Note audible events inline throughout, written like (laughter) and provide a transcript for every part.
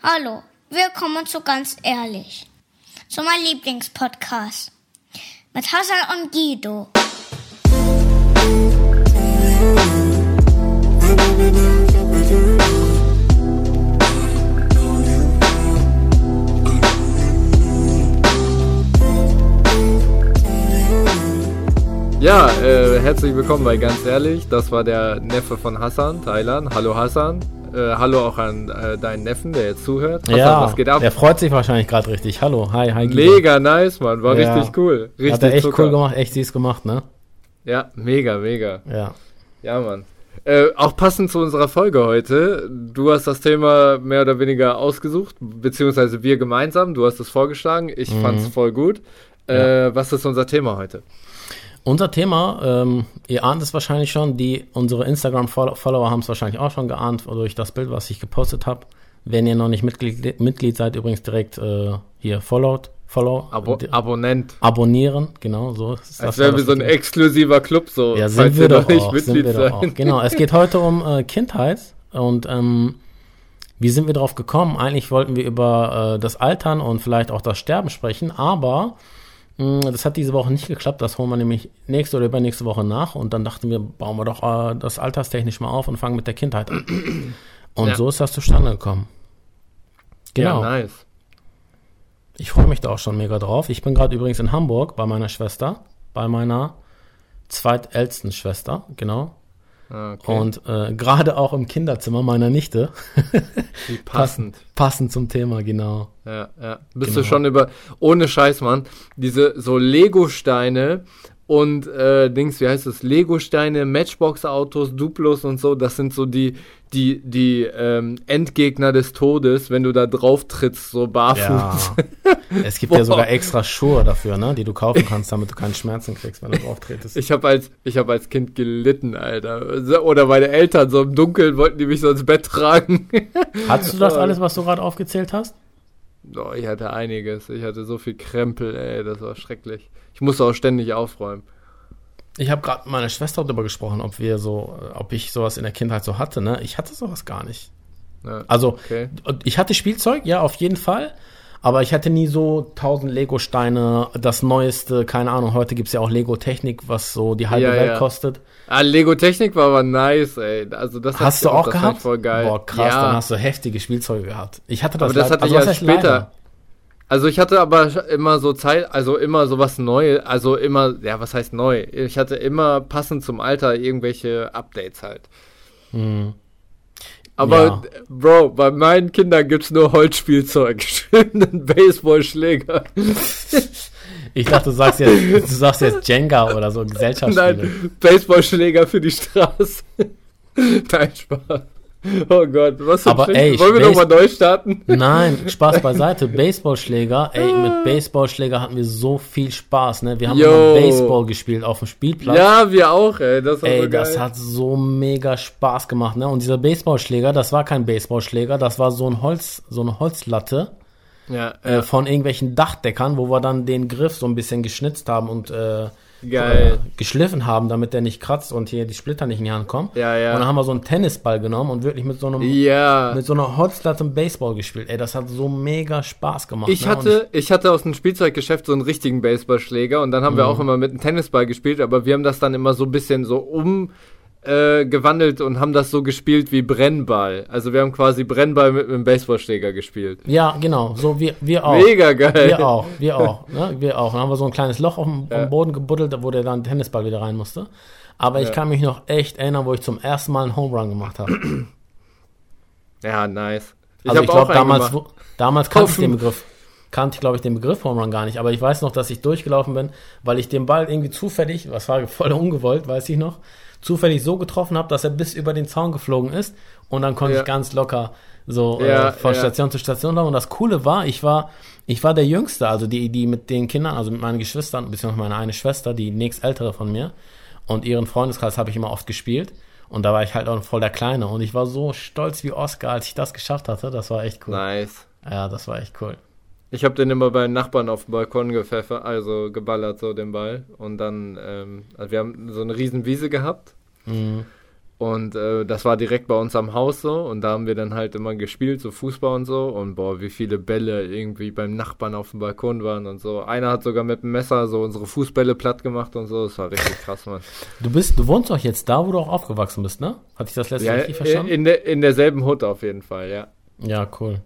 Hallo, willkommen zu ganz ehrlich, zu meinem Lieblingspodcast mit Hassan und Guido. Ja, äh, herzlich willkommen bei Ganz Ehrlich. Das war der Neffe von Hassan, Thailand. Hallo Hassan. Äh, hallo auch an äh, deinen Neffen, der jetzt zuhört. Hassan, ja, was geht ab? der freut sich wahrscheinlich gerade richtig. Hallo, hi, hi. Guido. Mega nice, Mann. War Ja. richtig cool. Richtig Hat er echt Zucker. cool gemacht, echt süß gemacht, ne? Ja, mega, mega. Ja. Ja, Mann. Äh, auch passend zu unserer Folge heute. Du hast das Thema mehr oder weniger ausgesucht, beziehungsweise wir gemeinsam. Du hast es vorgeschlagen. Ich Mhm. fand's voll gut. Äh, Was ist unser Thema heute? Unser Thema, ähm, ihr ahnt es wahrscheinlich schon, die unsere Instagram-Follower haben es wahrscheinlich auch schon geahnt durch das Bild, was ich gepostet habe. Wenn ihr noch nicht Mitglied, Mitglied seid, übrigens direkt äh, hier followed, follow, Abo Abonnent. abonnieren, genau so. ist Als das wären wir so ein Richtige. exklusiver Club, so. Ja, sind wir ihr doch noch nicht auch. Sind Mitglied wir doch seid. auch. Genau, es geht heute um äh, Kindheit und ähm, wie sind wir drauf gekommen? Eigentlich wollten wir über äh, das Altern und vielleicht auch das Sterben sprechen, aber das hat diese Woche nicht geklappt. Das holen wir nämlich nächste oder übernächste Woche nach und dann dachten wir, bauen wir doch äh, das alterstechnisch mal auf und fangen mit der Kindheit an. Und Ja. so ist das zustande gekommen. Genau. Ja, nice. Ich freue mich da auch schon mega drauf. Ich bin gerade übrigens in Hamburg bei meiner Schwester, bei meiner zweitältesten Schwester, genau. Ah, Okay. Und äh, gerade auch im Kinderzimmer meiner Nichte. Wie (laughs) passend. Passend zum Thema, genau. Ja, ja. Bist Genau. du schon über, ohne Scheiß, Mann, diese so Lego-Steine und äh, Dings, wie heißt es, Lego-Steine, Matchbox-Autos, Duplos und so, das sind so die, die, die ähm, Endgegner des Todes, wenn du da drauf trittst, so barfuß. Ja. Es gibt ja (laughs) Boah. sogar extra Schuhe dafür, ne, die du kaufen kannst, damit du keine Schmerzen kriegst, wenn du drauf tretest. Ich habe als, ich hab als Kind gelitten, Alter. Oder meine Eltern so im Dunkeln wollten die mich so ins Bett tragen. Hattest du das (laughs) alles, was du gerade aufgezählt hast? Oh, ich hatte einiges. Ich hatte so viel Krempel, ey, das war schrecklich. Ich musste auch ständig aufräumen. Ich habe gerade mit meiner Schwester darüber gesprochen, ob wir so, ob ich sowas in der Kindheit so hatte, ne? Ich hatte sowas gar nicht. Ja, Also, okay. Ich hatte Spielzeug, ja, auf jeden Fall. Aber ich hatte nie so tausend Lego-Steine, das Neueste, keine Ahnung, heute gibt's ja auch Lego-Technik, was so die halbe Ja, Welt ja. kostet. Ah, Lego Technik war aber nice, ey. Also das Hast du ich auch das fand gehabt? ich voll geil. Boah, krass, ja, dann hast du heftige Spielzeuge gehabt. Ich hatte das, aber das hatte ich was erst heißt leider? später. Also ich hatte aber immer so Zeit, also immer sowas Neues, also immer, ja, was heißt neu? Ich hatte immer passend zum Alter irgendwelche Updates halt. Hm. Aber, Ja. Bro, bei meinen Kindern gibt's nur Holzspielzeug. (laughs) Schönen Baseballschläger. Ich dachte, du sagst jetzt, du sagst jetzt Jenga oder so Gesellschaftsspiele. Nein, Baseballschläger für die Straße. (laughs) Nein, Spaß. (laughs) Oh Gott, was für Aber ey, Wollen wir nochmal neu starten? Nein, (laughs) Spaß beiseite. Baseballschläger, ey, mit Baseballschläger hatten wir so viel Spaß, ne? Wir haben Yo. immer Baseball gespielt auf dem Spielplatz. Ja, wir auch, ey. Das war Ey, so geil. das hat so mega Spaß gemacht, ne? Und dieser Baseballschläger, das war kein Baseballschläger, das war so ein Holz, so eine Holzlatte ja, äh, von irgendwelchen Dachdeckern, wo wir dann den Griff so ein bisschen geschnitzt haben und äh, Geil. äh, geschliffen haben, damit der nicht kratzt und hier die Splitter nicht in die Hand kommen. Ja, ja. Und dann haben wir so einen Tennisball genommen und wirklich mit so einem ja. mit so einer Holzlatte Baseball gespielt. Ey, das hat so mega Spaß gemacht. Ich ne? Hatte, ich hatte aus dem Spielzeuggeschäft so einen richtigen Baseballschläger und dann haben wir Mhm. auch immer mit einem Tennisball gespielt, aber wir haben das dann immer so ein bisschen so um äh, gewandelt und haben das so gespielt wie Brennball. Also wir haben quasi Brennball mit einem Baseballschläger gespielt. ja, genau, so wir, wir auch. Mega geil. Wir auch, wir auch, ne? Wir auch. Dann haben wir so ein kleines Loch auf dem, Ja. Boden gebuddelt, wo der dann Tennisball wieder rein musste. Aber ich Ja. kann mich noch echt erinnern, wo ich zum ersten Mal einen Home Run gemacht habe. Ja, nice. Ich Also ich glaube, damals, wo- damals kannte ich den Begriff, kannte ich, glaube ich, den Begriff Home Run gar nicht. Aber ich weiß noch, dass ich durchgelaufen bin, weil ich den Ball irgendwie zufällig, was war voll ungewollt, weiß ich noch, zufällig so getroffen habe, dass er bis über den Zaun geflogen ist. Und dann konnte Ja. ich ganz locker so Ja, äh, von ja. Station zu Station laufen. Und das Coole war, ich war, ich war der Jüngste, also die, die mit den Kindern, also mit meinen Geschwistern, beziehungsweise meine eine Schwester, die nächstältere von mir. Und ihren Freundeskreis habe ich immer oft gespielt. Und da war ich halt auch voll der Kleine. Und ich war so stolz wie Oscar, als ich das geschafft hatte. Das war echt cool. Nice. Ja, das war echt cool. Ich habe den immer bei den Nachbarn auf dem Balkon gepfeffert, also geballert so den Ball. Und dann, ähm, also wir haben so eine riesen Wiese gehabt. Mhm. Und äh, das war direkt bei uns am Haus so. Und da haben wir dann halt immer gespielt, so Fußball und so. Und boah, wie viele Bälle irgendwie beim Nachbarn auf dem Balkon waren und so. Einer hat sogar mit dem Messer so unsere Fußbälle platt gemacht und so. Das war richtig (laughs) krass, Mann. Du bist, du wohnst doch jetzt da, wo du auch aufgewachsen bist, ne? Hatte ich das letzte Ja, richtig verstanden? in, der, in derselben Hut auf jeden Fall, ja. Ja, cool.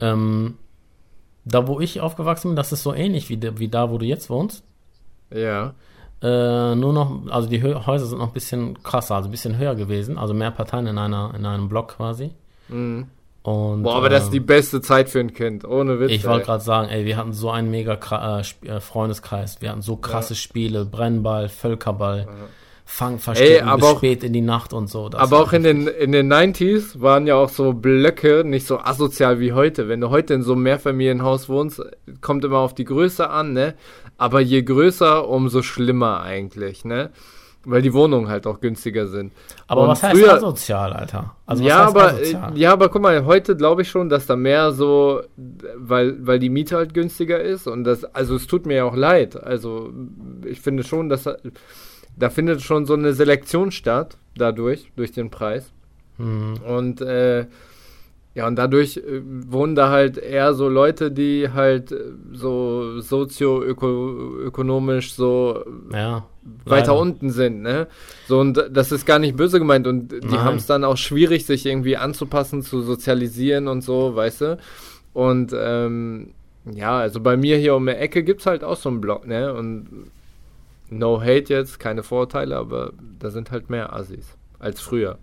Ähm, da, wo ich aufgewachsen bin, das ist so ähnlich wie, wie da, wo du jetzt wohnst. Ja. Äh, nur noch, also die Häuser sind noch ein bisschen krasser, also ein bisschen höher gewesen, also mehr Parteien in einer, in einem Block quasi. Und, Mhm. Boah, aber das ist die ähm, beste Zeit für ein Kind. Ohne Witz. Ich wollte gerade sagen, ey, wir hatten so einen mega äh, äh, Freundeskreis, wir hatten so krasse Spiele, Brennball, Völkerball, Fang, Verstecken aber bis auch- spät in die Nacht und so. Aber auch in den, in den 90s waren ja auch so Blöcke nicht so asozial wie heute. Wenn du heute in so einem Mehrfamilienhaus wohnst, kommt immer auf die Größe an, ne? Aber je größer, umso schlimmer eigentlich, ne? Weil die Wohnungen halt auch günstiger sind. Aber Und was heißt früher- asozial, Alter? Also ja, aber, asozial? ja, aber guck mal, heute glaube ich schon, dass da mehr so, weil, weil die Miete halt günstiger ist und das, also es tut mir ja auch leid. Also ich finde schon, dass da- findet schon so eine Selektion statt, dadurch, durch den Preis. Hm. Und äh, ja, und dadurch äh, wohnen da halt eher so Leute, die halt äh, so sozioökonomisch so ja, weiter unten sind, ne? So, und das ist gar nicht böse gemeint und die haben es dann auch schwierig, sich irgendwie anzupassen, zu sozialisieren und so, weißt du? Und ähm, ja, also bei mir hier um die Ecke gibt's halt auch so einen Block, ne? Und no hate jetzt, keine Vorurteile, aber da sind halt mehr Assis als früher.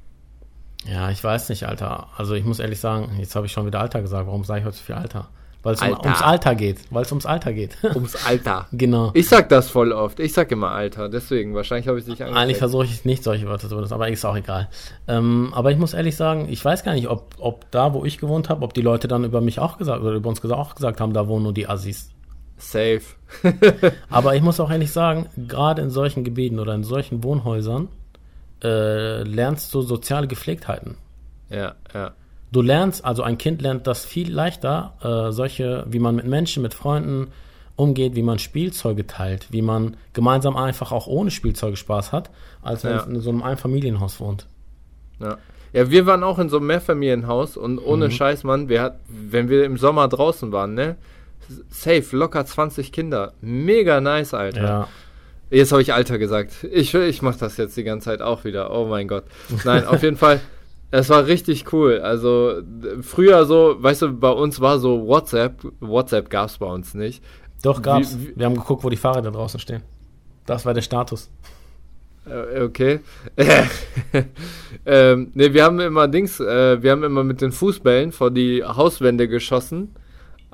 Ja, ich weiß nicht, Alter. Also ich muss ehrlich sagen, jetzt habe ich schon wieder Alter gesagt. Warum sage ich heute so viel Alter? Weil es um, ums Alter geht. Weil es ums Alter geht. (laughs) Ums Alter. genau. Ich sag das voll oft. Ich sag immer Alter, deswegen. Wahrscheinlich habe ich dich Eigentlich angeklickt. versuche ich nicht solche Wörter zu benutzen, aber ist auch egal. Ähm, aber ich muss ehrlich sagen, ich weiß gar nicht, ob, ob da, wo ich gewohnt habe, ob die Leute dann über mich auch gesagt oder über uns gesagt, auch gesagt haben, da wohnen nur die Assis. Safe. (laughs) Aber ich muss auch ehrlich sagen, gerade in solchen Gebieten oder in solchen Wohnhäusern äh, lernst du soziale Gepflegtheiten. ja, ja. Du lernst, also ein Kind lernt das viel leichter, äh, solche, wie man mit Menschen, mit Freunden umgeht, wie man Spielzeuge teilt, wie man gemeinsam einfach auch ohne Spielzeuge Spaß hat, als wenn Ja. in so einem Einfamilienhaus wohnt. Ja. ja, wir waren auch in so einem Mehrfamilienhaus und ohne Scheiß, Mann, wir hat, wenn wir im Sommer draußen waren, ne? Safe, locker 20 Kinder. Mega nice, Alter. Ja. Jetzt habe ich Alter gesagt. Ich, ich mache das jetzt die ganze Zeit auch wieder. Oh mein Gott. Nein, auf jeden Fall. (laughs) Es war richtig cool. Also früher so, weißt du, bei uns war so WhatsApp. WhatsApp gab es bei uns nicht. Doch, gab's. Wie- wie- Wir haben geguckt, wo die Fahrräder draußen stehen. Das war der Status. Äh, Okay. (laughs) ähm, ne, wir haben immer Dings, äh, wir haben immer mit den Fußbällen vor die Hauswände geschossen.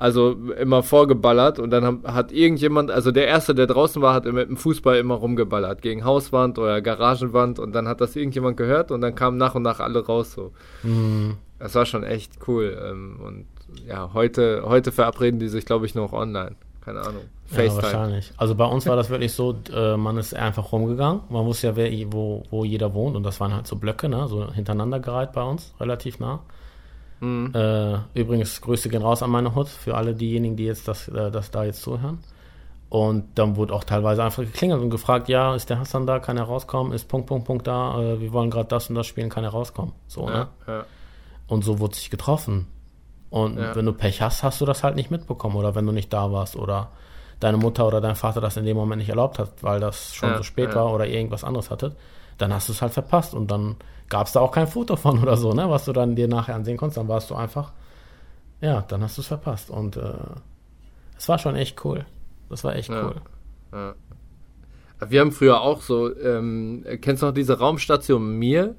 Also immer vorgeballert und dann haben, hat irgendjemand, also der Erste, der draußen war, hat mit dem Fußball immer rumgeballert. Gegen Hauswand oder Garagenwand und dann hat das irgendjemand gehört und dann kamen nach und nach alle raus so. Hm. Das war schon echt cool. Ähm, und ja, heute, heute verabreden die sich, glaube ich, noch online. Keine Ahnung. Ja, FaceTime. wahrscheinlich. Also bei uns war das wirklich so, äh, man ist einfach rumgegangen. Man wusste ja, wer, wo, wo jeder wohnt. Und das waren halt so Blöcke, ne? so hintereinander gereiht bei uns, relativ nah. Mhm. Äh, übrigens, Grüße gehen raus an meine Hut für alle diejenigen, die jetzt das, äh, das da jetzt zuhören. Und dann wurde auch teilweise einfach geklingelt und gefragt, ja, ist der Hassan da, kann er rauskommen, ist Punkt, Punkt, Punkt da, äh, wir wollen gerade das und das spielen, kann er rauskommen. So, ne? ja, ja. Und so wurde sich getroffen. Und Ja. wenn du Pech hast, hast du das halt nicht mitbekommen oder wenn du nicht da warst oder deine Mutter oder dein Vater das in dem Moment nicht erlaubt hat, weil das schon Ja, so spät war oder irgendwas anderes hattet, dann hast du es halt verpasst und dann gab es da auch kein Foto von oder so, ne, was du dann dir nachher ansehen konntest, dann warst du einfach, ja, dann hast du es verpasst und äh, es war schon echt cool. Das war echt Ja. cool. Ja. Wir haben früher auch so, ähm, kennst du noch diese Raumstation Mir?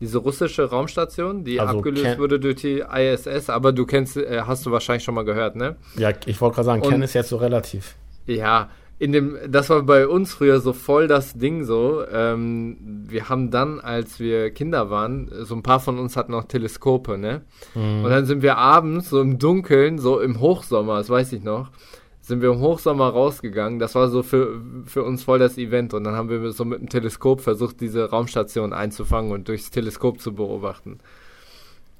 Diese russische Raumstation, die Also abgelöst wurde durch die ISS, aber du kennst, äh, hast du wahrscheinlich schon mal gehört, ne? Ja, ich wollte gerade sagen, Ken ist jetzt so relativ. Ja, in dem, das war bei uns früher so voll das Ding so. Ähm, wir haben dann, als wir Kinder waren, so ein paar von uns hatten auch Teleskope, ne? Und dann sind wir abends so im Dunkeln, so im Hochsommer, das weiß ich noch, sind wir im Hochsommer rausgegangen. Das war so für, für uns voll das Event. Und dann haben wir so mit dem Teleskop versucht, diese Raumstation einzufangen und durchs Teleskop zu beobachten.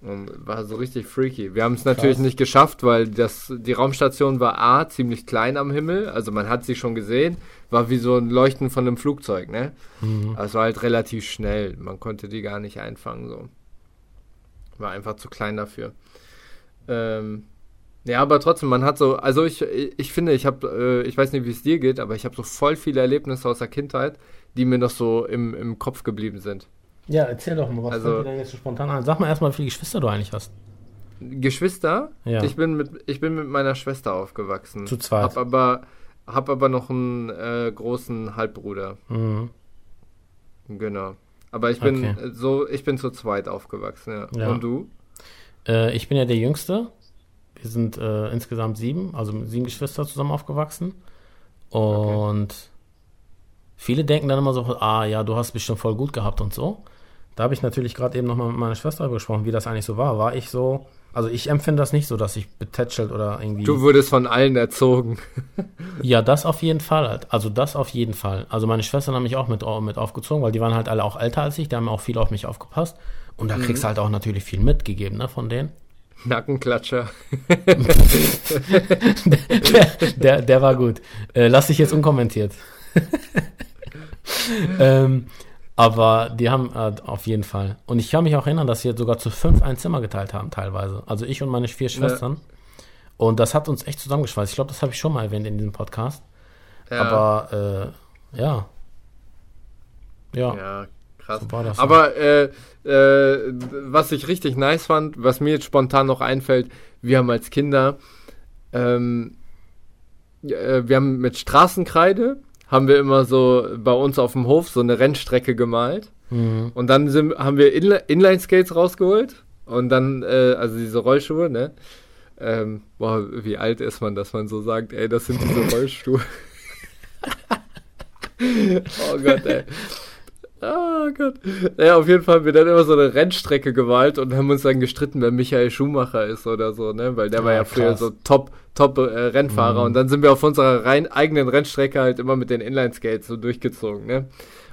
Und war so richtig freaky. Wir haben es natürlich nicht geschafft, weil das, die Raumstation war A, ziemlich klein am Himmel, also man hat sie schon gesehen, war wie so ein Leuchten von einem Flugzeug, ne? Mhm. Also war halt relativ schnell, man konnte die gar nicht einfangen, so. War einfach zu klein dafür. Ähm, ja, aber trotzdem, man hat so, also ich, ich finde, ich habe, äh, ich weiß nicht, wie es dir geht, aber ich habe so voll viele Erlebnisse aus der Kindheit, die mir noch so im, im Kopf geblieben sind. Ja, erzähl doch mal, was Also- fällt dir denn jetzt so spontan ein? Sag mal erstmal, wie viele Geschwister du eigentlich hast. Geschwister? Ja. Ich bin mit ich bin mit meiner Schwester aufgewachsen. Zu zweit. Hab aber hab aber noch einen äh, großen Halbbruder. Mhm. Genau. Aber ich bin Okay. so ich bin zu zweit aufgewachsen, ja. Ja. Und du? Äh, ich bin ja der Jüngste. Wir sind äh, insgesamt sieben, also mit sieben Geschwister zusammen aufgewachsen. Und viele denken dann immer so, ah ja, du hast bestimmt voll gut gehabt und so. Da habe ich natürlich gerade eben nochmal mit meiner Schwester darüber gesprochen, wie das eigentlich so war. War ich so, also ich empfinde das nicht so, dass ich betätschelt oder irgendwie. Du wurdest von allen erzogen. (laughs) Ja, das auf jeden Fall halt. Also das auf jeden Fall. Also meine Schwestern haben mich auch mit, mit aufgezogen, weil die waren halt alle auch älter als ich, die haben auch viel auf mich aufgepasst. Und da kriegst du halt auch natürlich viel mitgegeben, ne, von denen. Nackenklatscher. (laughs) der, der, der war gut. Äh, lass dich jetzt unkommentiert. (laughs) ähm, aber die haben äh, auf jeden Fall. Und ich kann mich auch erinnern, dass wir sogar zu fünf ein Zimmer geteilt haben, teilweise. Also ich und meine vier Schwestern. Und das hat uns echt zusammengeschweißt. Ich glaube, das habe ich schon mal erwähnt in diesem Podcast. Ja, Aber äh, ja. Ja. ja, krass. So war das. Aber äh, äh, was ich richtig nice fand, was mir jetzt spontan noch einfällt, wir haben als Kinder, ähm, äh, wir haben mit Straßenkreide, haben wir immer so bei uns auf dem Hof so eine Rennstrecke gemalt. Mhm. Und dann sind, haben wir Inli Inline-Skates rausgeholt. Und dann, äh, also diese Rollschuhe, ne? Ähm, boah, wie alt ist man, dass man so sagt, ey, das sind diese (laughs) Rollschuhe. (laughs) oh Gott, ey. Oh Gott. Ja, auf jeden Fall haben wir dann immer so eine Rennstrecke gewalt und haben uns dann gestritten, wer Michael Schumacher ist oder so, ne? Weil der war Ja, ja früher krass. so top, top äh, Rennfahrer Mhm. und dann sind wir auf unserer rein eigenen Rennstrecke halt immer mit den Inline-Skates so durchgezogen, ne?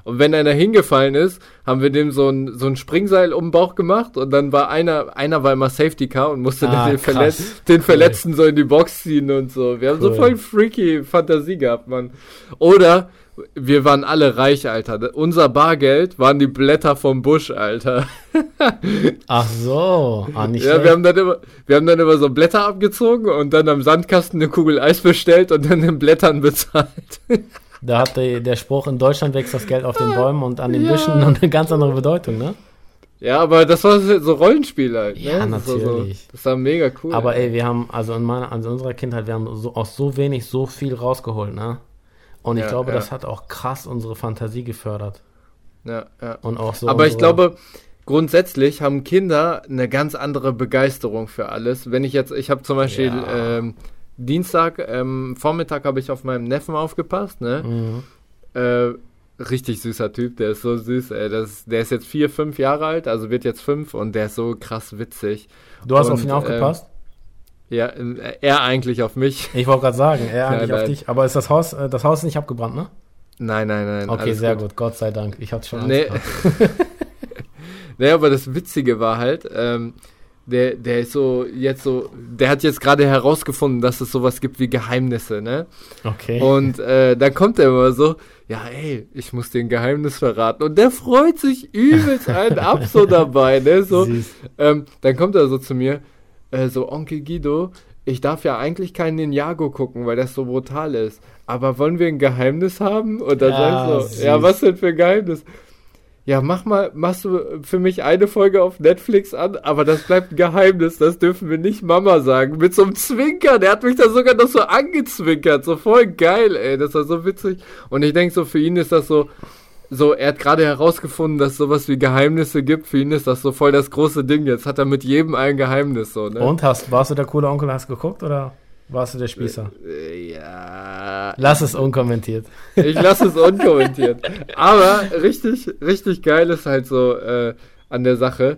Und wenn einer hingefallen ist, haben wir dem so ein, so ein Springseil um den Bauch gemacht und dann war einer, einer war immer Safety Car und musste Ah, den. Verletz, den Verletzten so in die Box ziehen und so. Wir haben so Cool. voll freaky Fantasie gehabt, Mann. Oder wir waren alle reich, Alter. Unser Bargeld waren die Blätter vom Busch, Alter. (laughs) Ach so. Ah, nicht Ja, schlecht. wir haben, dann immer, wir haben dann immer so Blätter abgezogen und dann am Sandkasten eine Kugel Eis bestellt und dann in Blättern bezahlt. (laughs) Da hat der, der Spruch, in Deutschland wächst das Geld auf den Bäumen und an den Ja. Büschen und eine ganz andere Bedeutung, ne? Ja, aber das war so Rollenspiel halt. Ja, ne? Das war natürlich. So, das war mega cool. Aber ey, wir haben, also in meiner, also in unserer Kindheit, wir haben so, aus so wenig so viel rausgeholt, ne? Und ich Ja, glaube, ja. das hat auch krass unsere Fantasie gefördert. ja, ja. Und auch so. Aber ich glaube, grundsätzlich haben Kinder eine ganz andere Begeisterung für alles. Wenn ich jetzt, ich habe zum Beispiel Ja. ähm, Dienstag, ähm, Vormittag habe ich auf meinem Neffen aufgepasst, ne? Mhm. Äh, richtig süßer Typ, der ist so süß, ey. Das, der ist jetzt vier, fünf Jahre alt, also wird jetzt fünf und der ist so krass witzig. Du hast Und, auf ihn aufgepasst? Ja, äh, er eigentlich auf mich. Ich wollte gerade sagen, er (laughs) eigentlich nein. auf dich. Aber ist das Haus, äh, das Haus nicht abgebrannt, ne? Nein, nein, nein. Okay, sehr gut. Gott sei Dank. Ich hatte schon Angst Nee. (laughs) Nee, aber das Witzige war halt, ähm, der, der ist so jetzt so, der hat jetzt gerade herausgefunden, dass es sowas gibt wie Geheimnisse, ne? Okay. Und äh, dann kommt er immer so, ja, ey, ich muss dir ein Geheimnis verraten. Und der freut sich übelst einen ab so dabei, ne? So, (laughs) Süß. ähm, dann kommt er so zu mir, äh, so, Onkel Guido, ich darf ja eigentlich keinen Ninjago gucken, weil das so brutal ist. Aber wollen wir ein Geheimnis haben? Und dann Ja, sag ich so, süß. ja, was denn für ein Geheimnis? Ja, mach mal, machst du für mich eine Folge auf Netflix an, aber das bleibt ein Geheimnis, das dürfen wir nicht Mama sagen. Mit so einem Zwinker, der hat mich da sogar noch so angezwinkert, so voll geil, ey, das war so witzig. Und ich denke so, für ihn ist das so, so, er hat gerade herausgefunden, dass es sowas wie Geheimnisse gibt, für ihn ist das so voll das große Ding. Jetzt hat er mit jedem ein Geheimnis, so, ne? Und hast, warst du der coole Onkel, hast geguckt oder warst du der Spießer? Äh, Ja. Lass es unkommentiert. Ich lasse es unkommentiert. (laughs) Aber richtig, richtig geil ist halt so äh, an der Sache.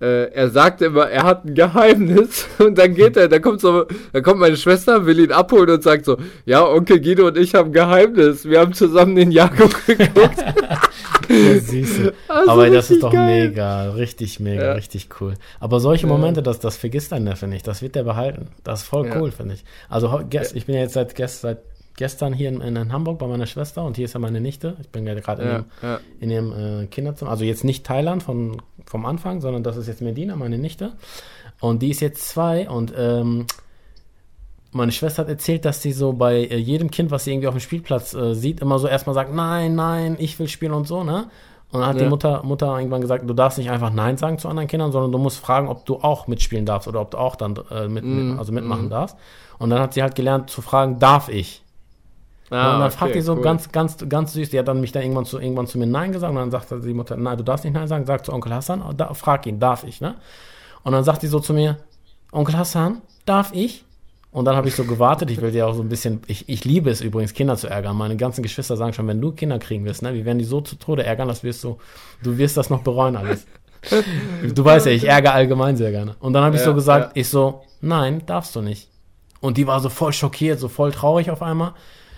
Äh, er sagt immer, er hat ein Geheimnis (laughs) und dann geht er, da kommt so, da kommt meine Schwester, will ihn abholen und sagt so, ja, Onkel Guido und ich haben ein Geheimnis. Wir haben zusammen den Jakob (laughs) geguckt. (laughs) Also Aber das ist doch geil. mega, richtig mega, Ja. richtig cool. Aber solche. Momente, das, das vergisst dein Neffe nicht. Das wird der behalten. Das ist voll Ja. cool, finde ich. Also gest, ich bin ja jetzt seit, gest, seit gestern hier in, in Hamburg bei meiner Schwester und hier ist ja meine Nichte. Ich bin ja gerade in Ja, dem ja. in ihrem äh, Kinderzimmer. Also jetzt nicht Thailand von, vom Anfang, sondern das ist jetzt Medina, meine Nichte. Und die ist jetzt zwei und ähm, meine Schwester hat erzählt, dass sie so bei äh, jedem Kind, was sie irgendwie auf dem Spielplatz äh, sieht, immer so erstmal sagt, nein, nein, ich will spielen und so, ne? Und dann hat Ja. die Mutter, Mutter irgendwann gesagt, du darfst nicht einfach Nein sagen zu anderen Kindern, sondern du musst fragen, ob du auch mitspielen darfst oder ob du auch dann äh, mit, mit, also mitmachen darfst. Und dann hat sie halt gelernt zu fragen, darf ich? Ah, und dann okay, fragt die so cool. ganz, ganz, ganz süß. Die hat dann mich dann irgendwann zu, irgendwann zu mir Nein gesagt. Und dann sagte die Mutter, nein, du darfst nicht Nein sagen. Sag zu Onkel Hassan, da, frag ihn, darf ich, ne? Und dann sagt die so zu mir, Onkel Hassan, darf ich? Und dann habe ich so gewartet. Ich will dir auch so ein bisschen, ich, ich liebe es übrigens, Kinder zu ärgern. Meine ganzen Geschwister sagen schon, wenn du Kinder kriegen wirst, ne, wir werden die so zu Tode ärgern, das wirst du, du wirst das noch bereuen alles. (laughs) Du weißt ja, ich ärgere allgemein sehr gerne. Und dann habe ich Ja, so gesagt, ja. ich so, nein, darfst du nicht. Und die war so voll schockiert, so voll traurig auf einmal.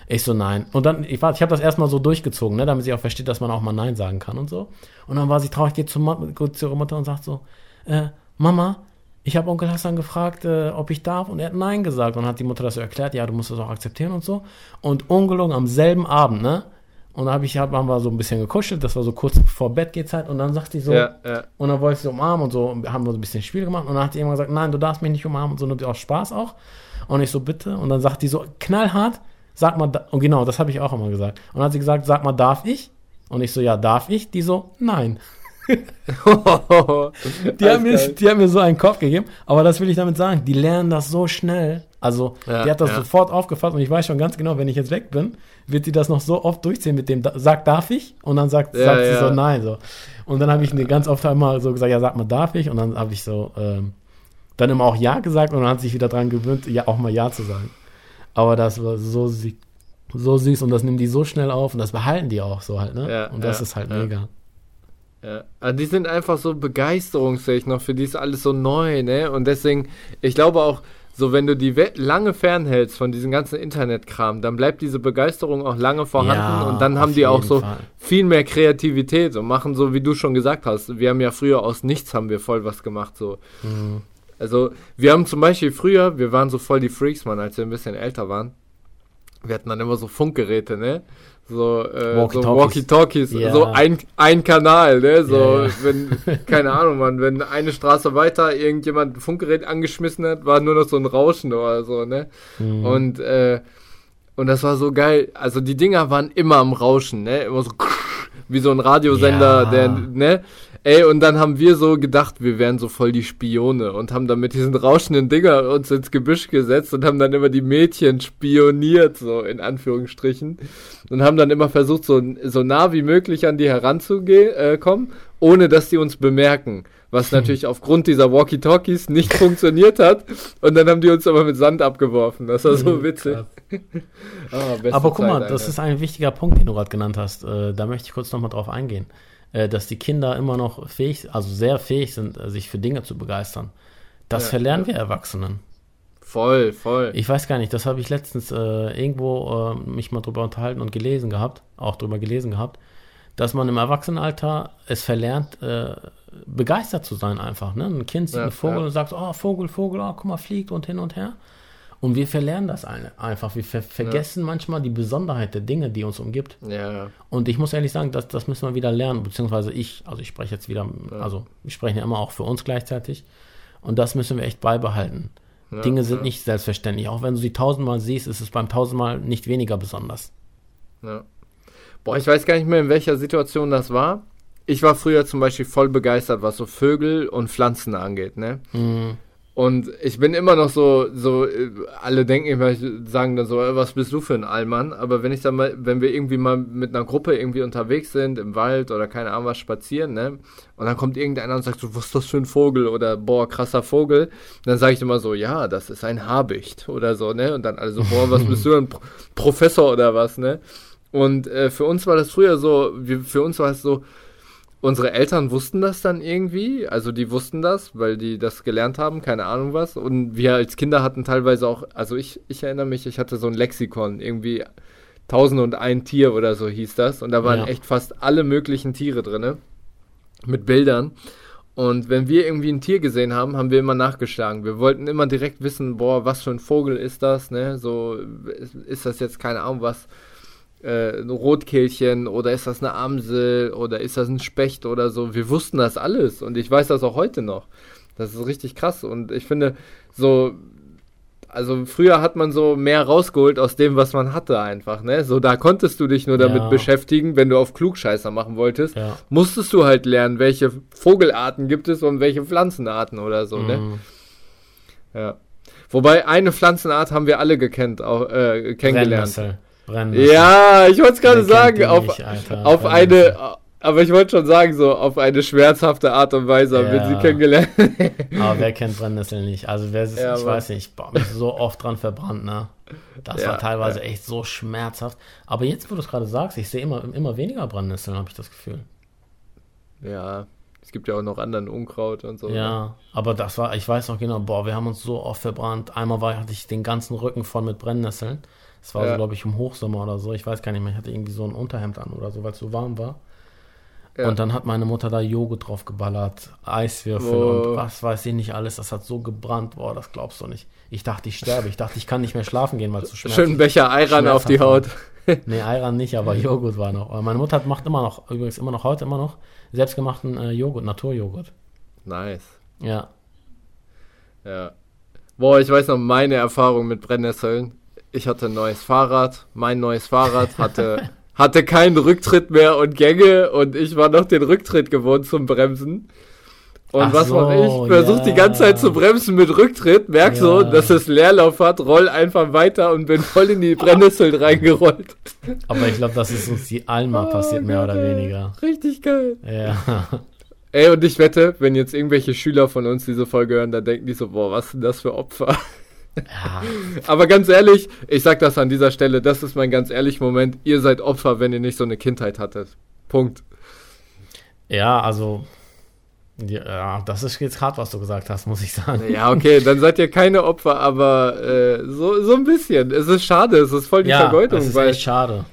Ich so, nein. Und dann, ich, war- ich habe das erstmal so durchgezogen, ne, damit sie auch versteht, dass man auch mal Nein sagen kann und so. Und dann war sie traurig, geht zu, zu ihrer Mutter und sagt so, äh, Mama, ich habe Onkel Hassan gefragt, äh, ob ich darf und er hat Nein gesagt. Und dann hat die Mutter das so erklärt, ja, du musst das auch akzeptieren und so. Und ungelogen am selben Abend, ne? Und da hab ich, hab, haben wir so ein bisschen gekuschelt, das war so kurz vor Bettgehzeit und dann sagt die so, Ja, ja. und dann wollte ich sie umarmen und so, und wir haben so ein bisschen Spiel gemacht und dann hat sie irgendwann gesagt, nein, du darfst mich nicht umarmen und so, nur aus Spaß auch. Und ich so, bitte. Und dann sagt die so, knallhart, sag mal, da- und genau, das habe ich auch immer gesagt. Und dann hat sie gesagt, sag mal, darf ich? Und ich so, ja, darf ich? Die so, nein. (laughs) Die haben, mir, die haben mir so einen Kopf gegeben, aber das will ich damit sagen, die lernen das so schnell. Also, Ja, die hat das ja. sofort aufgefasst und ich weiß schon ganz genau, wenn ich jetzt weg bin, wird sie das noch so oft durchziehen mit dem, sag, darf ich? Und dann sagt, Ja, sagt sie so, nein, so. Und dann habe ich eine ganz oft einmal so gesagt, ja, sag mal, darf ich? Und dann habe ich so, ähm, dann immer auch Ja gesagt und dann hat sie sich wieder dran gewöhnt, ja, auch mal Ja zu sagen. Aber das war so, so süß und das nehmen die so schnell auf und das behalten die auch so halt, ne? Ja, und das ja, ist halt ja. mega. Ja. Also die sind einfach so begeisterungsfähig noch, für die ist alles so neu, ne? Und deswegen, ich glaube auch, so wenn du die lange fernhältst von diesem ganzen Internetkram, dann bleibt diese Begeisterung auch lange vorhanden Ja, und dann haben die auch so Fall. viel mehr Kreativität und machen so, wie du schon gesagt hast. Wir haben ja früher aus nichts haben wir voll was gemacht, so. Mhm. Also, wir haben zum Beispiel früher, wir waren so voll die Freaks, Mann, als wir ein bisschen älter waren. Wir hatten dann immer so Funkgeräte, ne? So, äh, so Walkie-Talkies. Walkie-Talkies, Ja. so ein, ein Kanal, ne? So, Ja, ja. wenn, (laughs) keine Ahnung, Mann, wenn eine Straße weiter irgendjemand ein Funkgerät angeschmissen hat, war nur noch so ein Rauschen oder so, ne? Mhm. Und, äh, und das war so geil. Also die Dinger waren immer am Rauschen, ne? Immer so wie so ein Radiosender, Ja. der, ne? Ey, und dann haben wir so gedacht, wir wären so voll die Spione und haben dann mit diesen rauschenden Dinger uns ins Gebüsch gesetzt und haben dann immer die Mädchen spioniert, so in Anführungsstrichen. Und haben dann immer versucht, so, so nah wie möglich an die heranzugehen, äh, ohne dass die uns bemerken. Was natürlich aufgrund dieser Walkie-Talkies nicht (laughs) funktioniert hat. Und dann haben die uns aber mit Sand abgeworfen. Das war so witzig. (laughs) Ah, Aber guck mal, Zeit, das Alter. ist ein wichtiger Punkt, den du gerade genannt hast. Äh, da möchte ich kurz nochmal drauf eingehen. Äh, dass die Kinder immer noch fähig, also sehr fähig sind, äh, sich für Dinge zu begeistern. Das Ja, verlernen ja. wir Erwachsenen. Voll, voll. Ich weiß gar nicht, das habe ich letztens äh, irgendwo äh, mich mal drüber unterhalten und gelesen gehabt, auch drüber gelesen gehabt, dass man im Erwachsenenalter es verlernt, äh, begeistert zu sein einfach. Ne? Ein Kind sieht Ja, einen Vogel ja. und sagt, oh, Vogel, Vogel, oh, guck mal, fliegt und hin und her. Und wir verlernen das ein- einfach. Wir ver vergessen manchmal die Besonderheit der Dinge, die uns umgibt. ja, Und ich muss ehrlich sagen, das, das müssen wir wieder lernen, beziehungsweise ich, also ich spreche jetzt wieder, also wir sprechen ja immer auch für uns gleichzeitig. Und das müssen wir echt beibehalten. ja, Dinge sind ja, nicht selbstverständlich. Auch wenn du sie tausendmal siehst, ist es beim tausendmal nicht weniger besonders. Ja. Boah, ich weiß gar nicht mehr, in welcher Situation das war. Ich war früher zum Beispiel voll begeistert, was so Vögel und Pflanzen angeht, ne? Mhm. Und ich bin immer noch so, so, alle denken immer, sagen dann so, äh, was bist du für ein Allmann? Aber wenn ich dann mal, wenn wir irgendwie mal mit einer Gruppe irgendwie unterwegs sind, im Wald oder keine Ahnung was spazieren, ne? Und dann kommt irgendeiner und sagt so, was ist das für ein Vogel? Oder boah, krasser Vogel. dann sage ich immer so, ja, das ist ein Habicht oder so, ne? Und dann alle so, boah, was bist du ein Pro Professor oder was, ne? Und äh, für uns war das früher so, wir, für uns war es so, unsere Eltern wussten das dann irgendwie, also die wussten das, weil die das gelernt haben, keine Ahnung was. Und wir als Kinder hatten teilweise auch, also ich, ich erinnere mich, ich hatte so ein Lexikon, irgendwie Tausend und ein Tier oder so hieß das. Und da waren Ja. echt fast alle möglichen Tiere drinne mit Bildern. Und wenn wir irgendwie ein Tier gesehen haben, haben wir immer nachgeschlagen. Wir wollten immer direkt wissen, boah, was für ein Vogel ist das, ne? So, ist das jetzt, keine Ahnung, was, äh, ein Rotkehlchen oder ist das eine Amsel oder ist das ein Specht oder so. Wir wussten das alles und ich weiß das auch heute noch. Das ist richtig krass und ich finde, so, also früher hat man so mehr rausgeholt aus dem, was man hatte einfach, ne? So, da konntest du dich nur damit Ja. beschäftigen, wenn du auf Klugscheißer machen wolltest Ja. musstest du halt lernen, welche Vogelarten gibt es und welche Pflanzenarten oder so, ne? Mhm. Ja. Wobei eine Pflanzenart haben wir alle gekannt, auch, äh, kennengelernt. Brennnessel. Brennnessel. Ja, ich wollte es gerade sagen, auf, nicht, Alter? auf eine, aber ich wollte schon sagen, so auf eine schmerzhafte Art und Weise haben wir Ja. sie kennengelernt. (laughs) Aber wer kennt Brennnessel nicht? Also wer ist, Ja, ich Mann. weiß nicht, ich mich so oft dran verbrannt, ne? Das Ja, war teilweise echt so schmerzhaft. Aber jetzt, wo du es gerade sagst, ich sehe immer, immer weniger Brennnesseln, habe ich das Gefühl. ja, es gibt ja auch noch anderen Unkraut und so. ne? Ja, aber das war, ich weiß noch genau, boah, wir haben uns so oft verbrannt. Einmal war, hatte ich den ganzen Rücken voll mit Brennnesseln. Das war Ja. so, glaube ich, im Hochsommer oder so. Ich weiß gar nicht mehr, ich hatte irgendwie so ein Unterhemd an oder so, weil es so warm war. Ja. Und dann hat meine Mutter da Joghurt drauf geballert, Eiswürfel Oh. und was weiß ich nicht alles. Das hat so gebrannt, boah, das glaubst du nicht. Ich dachte, ich sterbe. Ich dachte, ich kann nicht mehr schlafen gehen, weil es so schmerzhaft Schönen Becher Ayran auf die Haut. (laughs) Nee, Ayran nicht, aber Joghurt war noch. Aber meine Mutter hat- macht immer noch, übrigens immer noch heute immer noch, selbstgemachten äh, Joghurt, Naturjoghurt. Nice. Ja. Ja. Boah, ich weiß noch meine Erfahrung mit Brennnesseln. Ich hatte ein neues Fahrrad. Mein neues Fahrrad hatte, (laughs) hatte keinen Rücktritt mehr und Gänge und ich war noch den Rücktritt gewohnt zum Bremsen. Und Ach was so, mache ich? Versuch die ja. ganze Zeit zu bremsen mit Rücktritt, merk so, Ja. dass es Leerlauf hat, roll einfach weiter und bin voll in die (laughs) Brennnesseln reingerollt. Aber ich glaube, das ist uns die allen mal passiert, Oh mehr oder weniger. Richtig geil. Ja. Ey, und ich wette, wenn jetzt irgendwelche Schüler von uns diese Folge hören, dann denken die so, boah, was sind das für Opfer? Ja. Aber ganz ehrlich, ich sag das an dieser Stelle, das ist mein ganz ehrlich Moment. Ihr seid Opfer, wenn ihr nicht so eine Kindheit hattet. Punkt. Ja, also. Ja, das ist jetzt hart, was du gesagt hast, muss ich sagen. Ja, okay, dann seid ihr keine Opfer, aber äh, so, so ein bisschen. Es ist schade, es ist voll die ja, Vergeudung, das ist weil echt schade.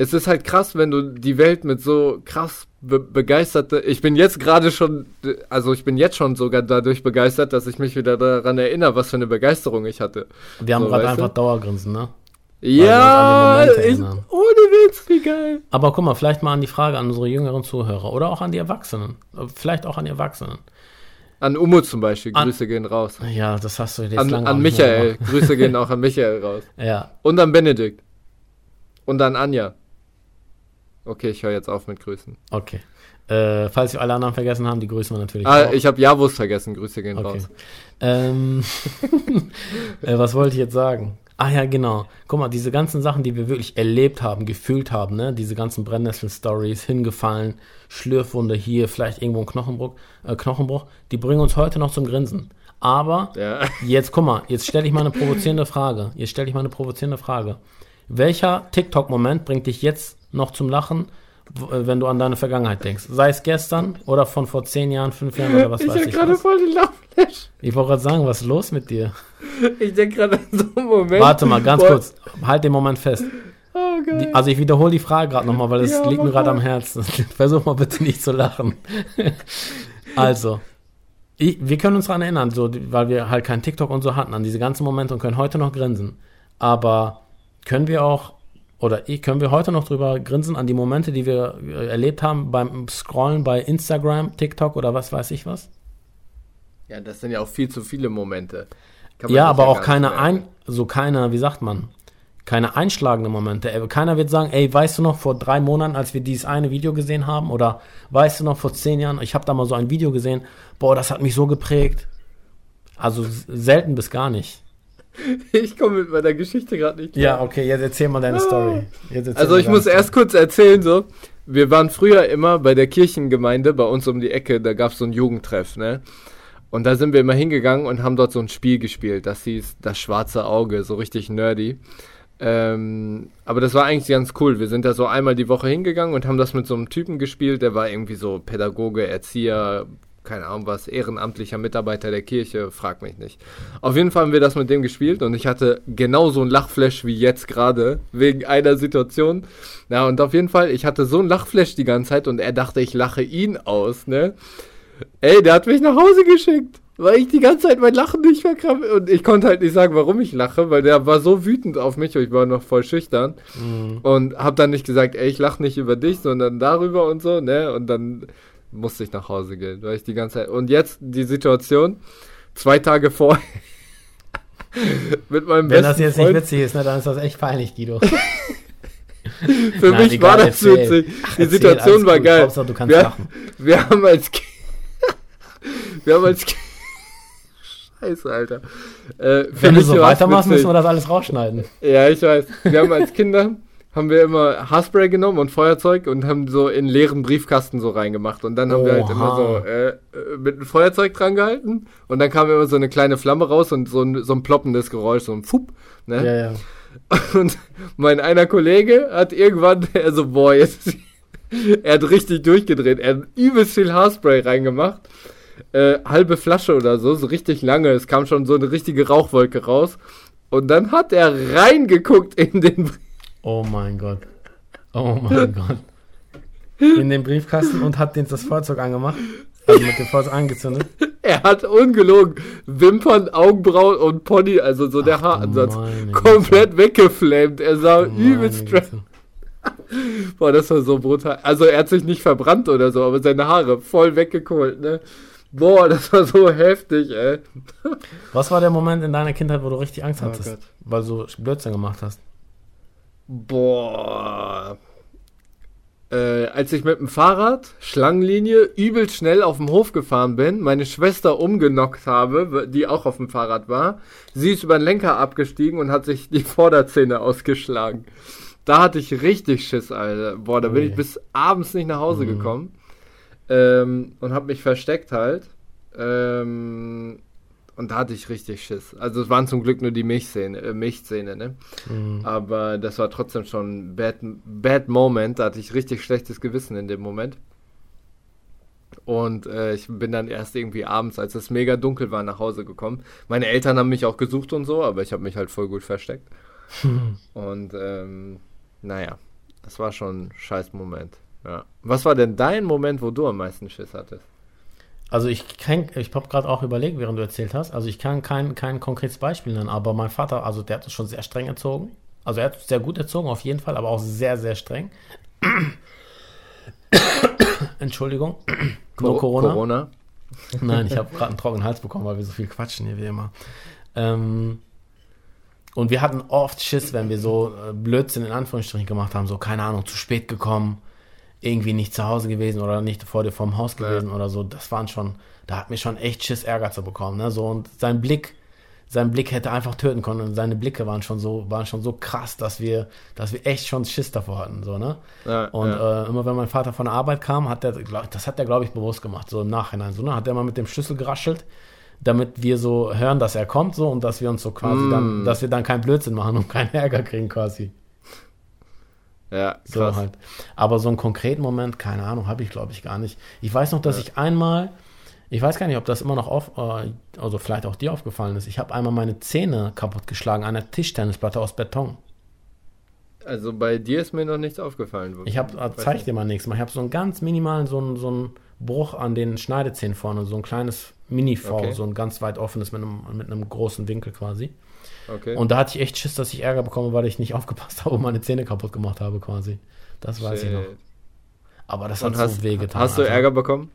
Es ist halt krass, wenn du die Welt mit so krass be begeisterte. Ich bin jetzt gerade schon, also ich bin jetzt schon sogar dadurch begeistert, dass ich mich wieder daran erinnere, was für eine Begeisterung ich hatte. Wir haben So, gerade weißt du? einfach Dauergrinsen, ne? Ja, ich, ohne Witz, wie geil. Aber guck mal, vielleicht mal an die Frage an unsere jüngeren Zuhörer oder auch an die Erwachsenen. Vielleicht auch an die Erwachsenen. An Umo zum Beispiel, An- Grüße gehen raus. Ja, das hast du jetzt An, an Michael. Grüße gehen (laughs) auch an Michael raus. Ja, Und an Benedikt. Und an Anja. Okay, ich höre jetzt auf mit Grüßen. okay. Äh, falls wir alle anderen vergessen haben, die grüßen wir natürlich Ah, auch. ich habe Javus vergessen, Grüße gehen Okay. raus. Ähm, (laughs) äh, was wollte ich jetzt sagen? Ah ja, genau. Guck mal, diese ganzen Sachen, die wir wirklich erlebt haben, gefühlt haben, ne? Diese ganzen Brennnessel-Stories, hingefallen, Schlürfwunde hier, vielleicht irgendwo ein Knochenbruch, äh, Knochenbruch, die bringen uns heute noch zum Grinsen. Aber Ja. jetzt, guck mal, jetzt stelle ich mal eine provozierende Frage. Jetzt stelle ich mal eine provozierende Frage. Welcher TikTok-Moment bringt dich jetzt noch zum Lachen, äh, wenn du an deine Vergangenheit denkst? Sei es gestern oder von vor zehn Jahren, fünf Jahren oder was ich weiß habe ich gerade voll den Lachflash. Ich wollte gerade sagen, was ist los mit dir? Ich denke gerade an so einen Moment. Warte mal, ganz Boah, kurz. Halt den Moment fest. Oh, geil. Die, also ich wiederhole die Frage gerade nochmal, weil es Ja, liegt mir gerade am Herzen. (laughs) Versuch mal bitte nicht zu lachen. (laughs) also, ich, wir können uns daran erinnern, so, weil wir halt kein TikTok und so hatten, an diese ganzen Momente und können heute noch grinsen. Aber können wir auch, oder ich, können wir heute noch drüber grinsen an die Momente, die wir äh, erlebt haben beim Scrollen bei Instagram, TikTok oder was weiß ich was? ja, das sind ja auch viel zu viele Momente. Ja, aber auch gar keine ein, so keine, wie sagt man, keine einschlagenden Momente. Äh, Keiner wird sagen, ey, weißt du noch vor drei Monaten, als wir dieses eine Video gesehen haben, oder weißt du noch vor zehn Jahren, ich habe da mal so ein Video gesehen, boah, das hat mich so geprägt. Also selten bis gar nicht. (laughs) Ich komme mit meiner Geschichte gerade nicht klar. okay, jetzt erzähl mal deine Story. Jetzt erzähl Also ich muss deine erst kurz erzählen, so, wir waren früher immer bei der Kirchengemeinde bei uns um die Ecke, da gab es so einen Jugendtreff, ne? Und da sind wir immer hingegangen und haben dort so ein Spiel gespielt, das hieß Das schwarze Auge, so richtig nerdy. Ähm, aber das war eigentlich ganz cool. Wir sind da so einmal die Woche hingegangen und haben das mit so einem Typen gespielt, der war irgendwie so Pädagoge, Erzieher, keine Ahnung was, ehrenamtlicher Mitarbeiter der Kirche, frag mich nicht. Auf jeden Fall haben wir das mit dem gespielt und ich hatte genauso ein Lachflash wie jetzt gerade, wegen einer Situation. Ja, und auf jeden Fall, ich hatte so ein Lachflash die ganze Zeit und er dachte, ich lache ihn aus, ne? Ey, der hat mich nach Hause geschickt, weil ich die ganze Zeit mein Lachen nicht verkrampfe. Und ich konnte halt nicht sagen, warum ich lache, weil der war so wütend auf mich und ich war noch voll schüchtern. Und hab dann nicht gesagt, ey, ich lache nicht über dich, sondern darüber und so, ne? Und dann musste ich nach Hause gehen, weil ich die ganze Zeit. Und jetzt die Situation, zwei Tage vor. (laughs) mit meinem Wenn besten das jetzt Freund. nicht witzig ist, ne, dann ist das echt peinlich, Guido. (laughs) (laughs) Für Nein, mich egal, war das erzähl. witzig. Ach, die erzähl, Situation war gut. geil. Hauptsache, du kannst wir, lachen. wir haben als wir haben als Scheiße, Alter. Äh, Wenn du so weitermachst, witzig. müssen wir das alles rausschneiden. Ja, ich weiß. Wir haben als Kinder haben wir immer Haarspray genommen und Feuerzeug und haben so in leeren Briefkasten so reingemacht und dann haben wir halt immer so Oha. äh, äh, mit einem Feuerzeug dran gehalten und dann kam immer so eine kleine Flamme raus und so ein, so ein ploppendes Geräusch, so ein Fupp, ne? Ja, ja. (laughs) Und mein einer Kollege hat irgendwann, er (laughs) so, boah, jetzt, (laughs) er hat richtig durchgedreht. Er hat übelst viel Haarspray reingemacht. Äh, halbe Flasche oder so, so richtig lange. Es kam schon so eine richtige Rauchwolke raus. Und dann hat er reingeguckt in den Brief. Oh mein Gott. Oh mein (laughs) Gott. In den Briefkasten und hat den das Feuerzeug angemacht. Also mit dem Feuerzeug angezündet. Er hat ungelogen Wimpern, Augenbrauen und Pony, also so der Ach Haaransatz, komplett weggeflammt. Er sah übelst. Güte. (laughs) Boah, das war so brutal. Also er hat sich nicht verbrannt oder so, aber seine Haare voll weggekohlt, ne? Boah, das war so heftig, ey. Was war der Moment in deiner Kindheit, wo du richtig Angst Oh hattest? Gott. weil du Blödsinn gemacht hast. Boah. Äh, als ich mit dem Fahrrad, Schlangenlinie, übel schnell auf dem Hof gefahren bin, meine Schwester umgenockt habe, die auch auf dem Fahrrad war. Sie ist über den Lenker abgestiegen und hat sich die (laughs) Vorderzähne ausgeschlagen. Da hatte ich richtig Schiss, Alter. Boah, da bin ich bis abends nicht nach Hause gekommen. Ähm, und hab mich versteckt halt. Ähm, und da hatte ich richtig Schiss. Also es waren zum Glück nur die Milchzähne, äh, Milchzähne, ne? Mhm. Aber das war trotzdem schon ein bad, bad Moment. Da hatte ich richtig schlechtes Gewissen in dem Moment. Und äh, ich bin dann erst irgendwie abends, als es mega dunkel war, nach Hause gekommen. Meine Eltern haben mich auch gesucht und so, aber ich habe mich halt voll gut versteckt. (laughs) und ähm, naja, das war schon ein scheiß Moment. Ja. Was war denn dein Moment, wo du am meisten Schiss hattest? Also ich kann, ich habe gerade auch überlegt, während du erzählt hast. Also ich kann kein, kein konkretes Beispiel nennen, aber mein Vater, also der hat uns schon sehr streng erzogen. Also er hat uns sehr gut erzogen, auf jeden Fall, aber auch sehr, sehr streng. (coughs) Entschuldigung. (coughs) No Corona. Corona. (laughs) Nein, ich habe (laughs) gerade einen trockenen Hals bekommen, weil wir so viel quatschen hier wie immer. Ähm, und wir hatten oft Schiss, wenn wir so äh, Blödsinn in Anführungsstrichen gemacht haben, so keine Ahnung, zu spät gekommen, irgendwie nicht zu Hause gewesen oder nicht vor dir vorm Haus gewesen oder so. Das waren schon, da hat mir schon echt Schiss, Ärger zu bekommen. Ne? So und sein Blick, sein Blick hätte einfach töten können und seine Blicke waren schon so, waren schon so krass, dass wir, dass wir echt schon Schiss davor hatten, so ne. Ja, Und ja. äh, immer wenn mein Vater von der Arbeit kam, hat der, glaub, das hat er, glaube ich, bewusst gemacht, so im Nachhinein. So, ne? Hat er mal mit dem Schlüssel geraschelt, damit wir so hören, dass er kommt, so und dass wir uns so quasi Mm. dann, dass wir dann keinen Blödsinn machen und keinen Ärger kriegen, quasi. Ja, So krass. halt. Aber so einen konkreten Moment, keine Ahnung, habe ich, glaube ich, gar nicht. Ich weiß noch, dass ich einmal, ich weiß gar nicht, ob das immer noch auf, äh, also vielleicht auch dir aufgefallen ist, ich habe einmal meine Zähne kaputtgeschlagen an einer Tischtennisplatte aus Beton. Also bei dir ist mir noch nichts aufgefallen. Ich habe, Weiß zeig dir mal Mal. Ich habe so einen ganz minimalen, so einen, so einen Bruch an den Schneidezähnen vorne, so ein kleines Mini-V, Okay. so ein ganz weit offenes mit einem, mit einem großen Winkel quasi. Okay. Und da hatte ich echt Schiss, dass ich Ärger bekomme, weil ich nicht (laughs) aufgepasst habe und meine Zähne kaputt gemacht habe quasi. Das weiß ich noch. Shit. Aber das Und hat hast, so wehgetan. hast du Alter. Ärger bekommen?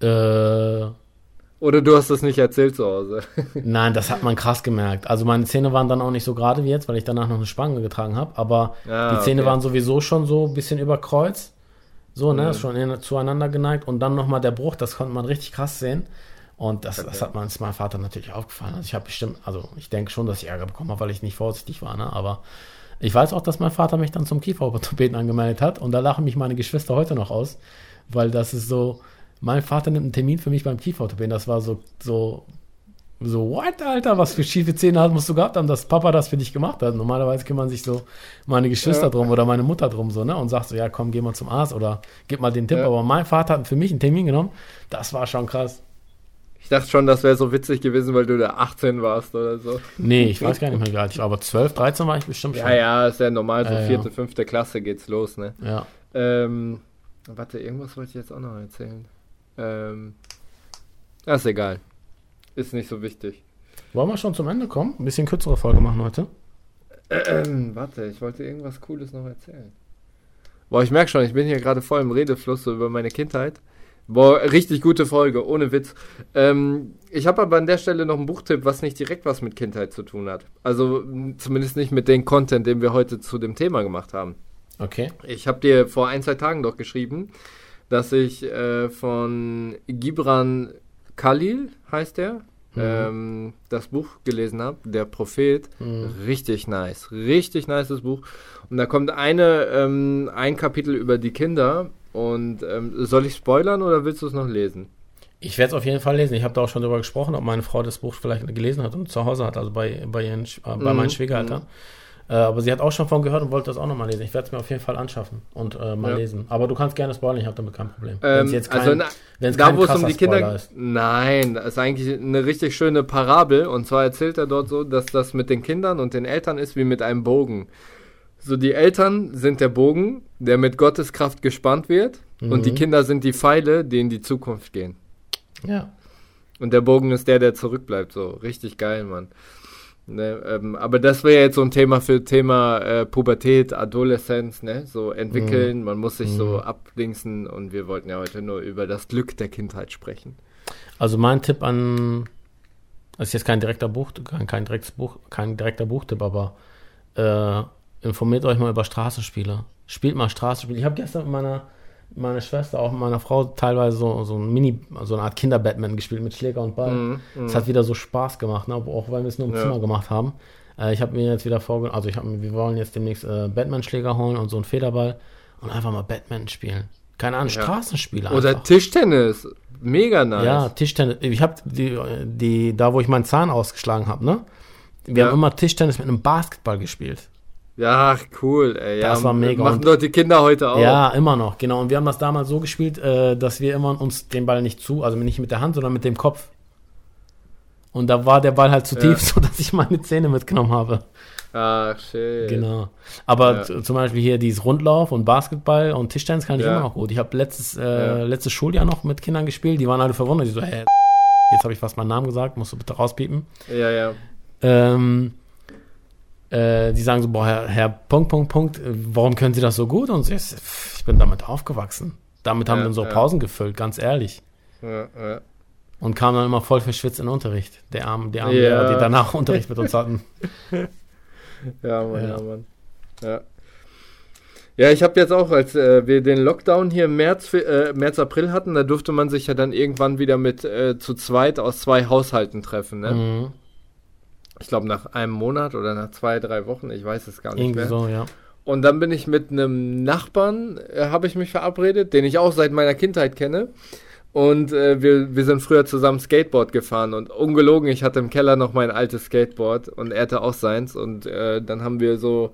Äh, Oder du hast das nicht erzählt zu Hause? (laughs) nein, das hat man krass gemerkt. Also meine Zähne waren dann auch nicht so gerade wie jetzt, weil ich danach noch eine Spange getragen habe. Aber Ah, die Zähne okay. waren sowieso schon so ein bisschen über Kreuz. So, ne, Mhm. schon in, zueinander geneigt. Und dann nochmal der Bruch, das konnte man richtig krass sehen. Und das, das hat meinem Vater natürlich aufgefallen. Also ich habe bestimmt, also ich denke schon, dass ich Ärger bekommen habe, weil ich nicht vorsichtig war, ne? Aber ich weiß auch, dass mein Vater mich dann zum Kieferorthopäden angemeldet hat. Und da lachen mich meine Geschwister heute noch aus, weil das ist so, mein Vater nimmt einen Termin für mich beim Kieferorthopäden. Das war so, so So, what, Alter, was für schiefe Zähne hast, musst du gehabt haben, dass Papa das für dich gemacht hat. Normalerweise kümmern sich so meine Geschwister Ja. drum oder meine Mutter drum so, ne? Und sagt so, ja, komm, geh mal zum Arzt oder gib mal den Tipp. Ja. Aber mein Vater hat für mich einen Termin genommen. Das war schon krass. Ich dachte schon, das wäre so witzig gewesen, weil du da 18 warst oder so. Nee, ich weiß gar nicht mehr, wie alt ich war, aber 12, 13 war ich bestimmt schon. Ja, ja, ist ja normal, so Ja, ja. vierte, fünfte Klasse geht's los, ne? ja. Ähm, warte, irgendwas wollte ich jetzt auch noch erzählen. Ähm, ja, ist egal. Ist nicht so wichtig. Wollen wir schon zum Ende kommen? Ein bisschen kürzere Folge machen heute. Ähm, warte, ich wollte irgendwas Cooles noch erzählen. Boah, ich merke schon, ich bin hier gerade voll im Redefluss so über meine Kindheit. Boah, richtig gute Folge, ohne Witz. Ähm, ich habe aber an der Stelle noch einen Buchtipp, was nicht direkt was mit Kindheit zu tun hat. Also zumindest nicht mit dem Content, den wir heute zu dem Thema gemacht haben. Okay. Ich habe dir vor ein, zwei Tagen doch geschrieben, dass ich äh, von Gibran Khalil, heißt der, ähm, das Buch gelesen habe, Der Prophet. Richtig nice, richtig nices Buch. Und da kommt eine, ähm, ein Kapitel über die Kinder. Und ähm, soll ich spoilern oder willst du es noch lesen? Ich werde es auf jeden Fall lesen. Ich habe da auch schon darüber gesprochen, ob meine Frau das Buch vielleicht gelesen hat und zu Hause hat, also bei, bei, ihren, äh, bei Mhm, meinen Schwiegereltern. Äh, aber sie hat auch schon von gehört und wollte das auch nochmal lesen. Ich werde es mir auf jeden Fall anschaffen und äh, mal Ja. lesen. Aber du kannst gerne spoilern, ich habe damit kein Problem. Wenn's Ähm, jetzt kein, also na, wenn's da, wo es um die Kinder ist. Nein, das ist eigentlich eine richtig schöne Parabel. Und zwar erzählt er dort so, dass das mit den Kindern und den Eltern ist wie mit einem Bogen. So, die Eltern sind der Bogen, der mit Gottes Kraft gespannt wird. Und die Mhm. Kinder sind die Pfeile, die in die Zukunft gehen. Ja. Und der Bogen ist der, der zurückbleibt. So, richtig geil, Mann. Ne, ähm, aber das wäre jetzt so ein Thema für Thema äh, Pubertät, Adoleszenz, ne? So entwickeln, man muss sich so abdingsen und wir wollten ja heute nur über das Glück der Kindheit sprechen. Also mein Tipp an, das ist jetzt kein direkter Buch, kein, kein direktes Buch, kein direkter Buchtipp, aber äh, informiert euch mal über Straßenspiele. Spielt mal Straßenspiele. Ich habe gestern mit meiner, meiner Schwester, auch mit meiner Frau teilweise so, so ein Mini, so eine Art Kinder-Batman gespielt mit Schläger und Ball. Es hat wieder so Spaß gemacht, ne? auch weil wir es nur im Ja. Zimmer gemacht haben. Äh, ich habe mir jetzt wieder vorgenommen, also ich hab, wir wollen jetzt demnächst äh, Batman-Schläger holen und so einen Federball und einfach mal Batman spielen. Keine Ahnung, Ja. Straßenspiele Oder einfach. Tischtennis, mega nice. Ja, Tischtennis. Ich habe die, die, da wo ich meinen Zahn ausgeschlagen habe, ne? Wir Ja. haben immer Tischtennis mit einem Basketball gespielt. Ja, cool, ey. Ja, Das war mega. Machen dort die Kinder heute auch. Ja, immer noch, genau. Und wir haben das damals so gespielt, äh, dass wir immer uns den Ball nicht zu, also nicht mit der Hand, sondern mit dem Kopf. Und da war der Ball halt zu Ja. tief, (laughs) sodass ich meine Zähne mitgenommen habe. Ach, shit. Genau. Aber Ja. zum Beispiel hier dieses Rundlauf und Basketball und Tischtennis kann ich Ja. immer noch gut. Ich habe letztes, äh, Ja. letztes Schuljahr noch mit Kindern gespielt, die waren alle verwundert. Die so, hä, jetzt habe ich fast meinen Namen gesagt, musst du bitte rauspiepen. Ja, ja. ähm, äh, die sagen so, boah, Herr, Herr Punkt, Punkt, Punkt, äh, warum können Sie das so gut? Und ich, ich bin damit aufgewachsen. Damit haben Ja, wir unsere ja. Pausen gefüllt, ganz ehrlich. ja, ja. Und kamen dann immer voll verschwitzt in den Unterricht. Der armen, die armen Ja. Lehrer, die danach Unterricht mit uns hatten. (laughs) Ja, Mann, ja, Ja. Mann. Ja. Ja, ich habe jetzt auch, als äh, wir den Lockdown hier im März, äh, März, April hatten, da durfte man sich ja dann irgendwann wieder mit äh, zu zweit aus zwei Haushalten treffen. Ne? Mhm. Ich glaube nach einem Monat oder nach zwei, drei Wochen, ich weiß es gar nicht Irgendwie mehr. so, ja. Und dann bin ich mit einem Nachbarn, äh, habe ich mich verabredet, den ich auch seit meiner Kindheit kenne. Und äh, wir, wir sind früher zusammen Skateboard gefahren und ungelogen, ich hatte im Keller noch mein altes Skateboard und er hatte auch seins. Und äh, dann haben wir so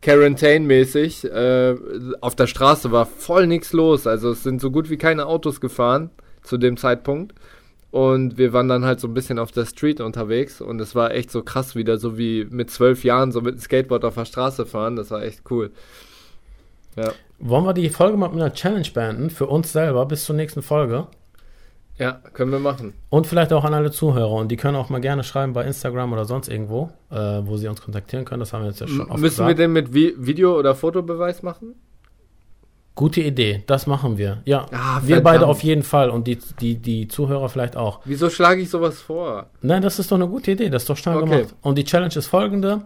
Quarantine-mäßig, äh, auf der Straße war voll nichts los. Also es sind so gut wie keine Autos gefahren zu dem Zeitpunkt. Und wir waren dann halt so ein bisschen auf der Street unterwegs und es war echt so krass wieder, so wie mit zwölf Jahren so mit dem Skateboard auf der Straße fahren. Das war echt cool. Ja, Wollen wir die Folge mal mit einer Challenge beenden für uns selber bis zur nächsten Folge? ja können wir machen. Und vielleicht auch an alle Zuhörer. Und die können auch mal gerne schreiben bei Instagram oder sonst irgendwo, äh, wo sie uns kontaktieren können. Das haben wir jetzt ja schon oft müssen wir gesagt. den mit Vi Video- oder Fotobeweis machen? Gute Idee, das machen wir. Ja, Ah, wir beide auf jeden Fall und die, die, die Zuhörer vielleicht auch. Wieso schlage ich sowas vor? Nein, das ist doch eine gute Idee, das ist doch schnell Okay. gemacht. Und die Challenge ist folgende.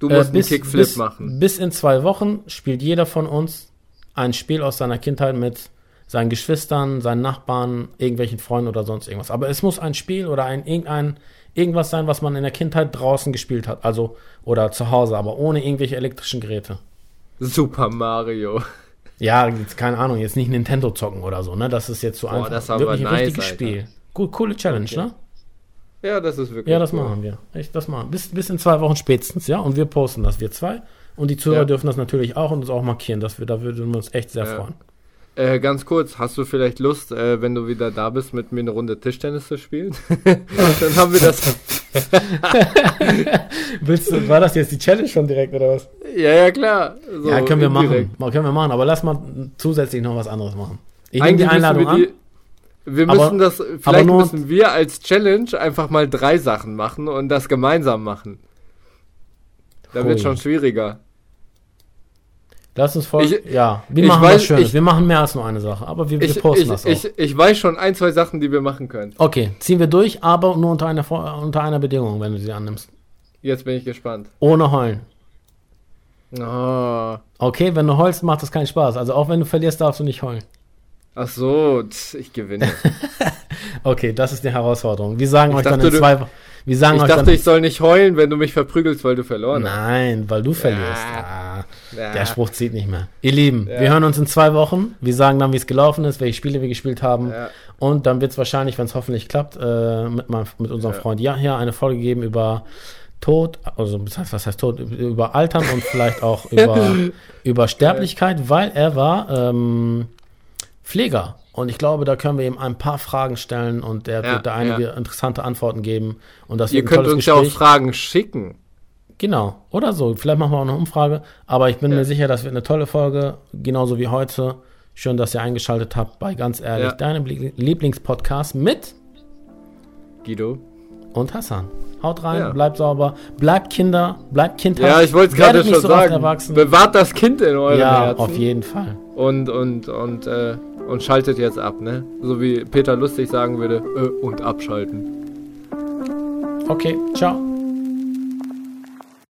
Du Äh, musst bis, einen Kickflip bis, machen. Bis in zwei Wochen spielt jeder von uns ein Spiel aus seiner Kindheit mit seinen Geschwistern, seinen Nachbarn, irgendwelchen Freunden oder sonst irgendwas. Aber es muss ein Spiel oder ein irgendein irgendwas sein, was man in der Kindheit draußen gespielt hat, also oder zu Hause, aber ohne irgendwelche elektrischen Geräte. Super Mario. Ja, jetzt, keine Ahnung, jetzt nicht Nintendo zocken oder so, ne? Das ist jetzt so Boah, einfach. das Wirklich ein nice, richtiges Alter. Spiel. Gut, coole Challenge, Okay. ne? Ja, das ist wirklich Ja, das cool. machen wir. Echt, das machen. Bis, bis in zwei Wochen spätestens, ja. Und wir posten das, wir zwei. Und die Zuhörer Ja. dürfen das natürlich auch und uns auch markieren. Das wir, da würden wir uns echt sehr Ja. freuen. Äh, ganz kurz, hast du vielleicht Lust, äh, wenn du wieder da bist, mit mir eine Runde Tischtennis zu spielen? (laughs) Dann haben wir das. (laughs) Willst du, war das jetzt die Challenge schon direkt oder was? Ja, ja, klar. So ja, können wir machen. indirekt. Mal- Können wir machen. Aber lass mal zusätzlich noch was anderes machen. Ich nehme die Einladung wir an. Wir Aber- müssen das, vielleicht müssen wir als Challenge einfach mal drei Sachen machen und das gemeinsam machen. Da wird schon schwieriger. Lass uns voll. Ich- ja, wir machen weiß- was Schönes. ich- wir machen mehr als nur eine Sache. Aber wir, wir Ich, posten das auch. ich, weiß schon ein, zwei Sachen, die wir machen können. okay, ziehen wir durch, aber nur unter einer, Vor- unter einer Bedingung, wenn du sie annimmst. Jetzt bin ich gespannt. Ohne heulen. Oh. Okay, wenn du heulst, macht das keinen Spaß. Also auch wenn du verlierst, darfst du nicht heulen. Ach so, ich gewinne. (laughs) Okay, das ist die Herausforderung. Wir sagen euch dann dachte, in du- zwei Wochen. Wir sagen Ich euch dachte, ich soll nicht heulen, wenn du mich verprügelst, weil du verloren hast. Nein, weil du verlierst. Ja. Ah, Ja. Der Spruch zieht nicht mehr. Ihr Lieben, Ja. wir hören uns in zwei Wochen. Wir sagen dann, wie es gelaufen ist, welche Spiele wir gespielt haben. Und dann wird es wahrscheinlich, wenn es hoffentlich klappt, äh, mit, meinem, mit unserem. Freund ja hier eine Folge geben über Tod, also was heißt, was heißt Tod, über Altern und vielleicht auch (laughs) über, über Sterblichkeit, weil er war ähm, Pfleger. Und ich glaube, da können wir ihm ein paar Fragen stellen und er Ja, wird da einige ja. interessante Antworten geben. Und das Ihr wird ein könnt uns ja auch Gespräch. Fragen schicken. Genau, oder so. Vielleicht machen wir auch eine Umfrage. Aber ich bin Ja. mir sicher, das wird eine tolle Folge, genauso wie heute. Schön, dass ihr eingeschaltet habt bei Ganz Ehrlich, deinem Lie- Lieblingspodcast mit Guido. und Hassan. Haut rein, Ja. bleibt sauber, bleibt Kinder, bleibt kindhaft. Ja, ich wollte es gerade schon so sagen. Bewahrt das Kind in eurem Ja, Herzen. auf jeden Fall. Und, und, und, äh, und schaltet jetzt ab, ne? So wie Peter Lustig sagen würde, äh, und abschalten. Okay, ciao.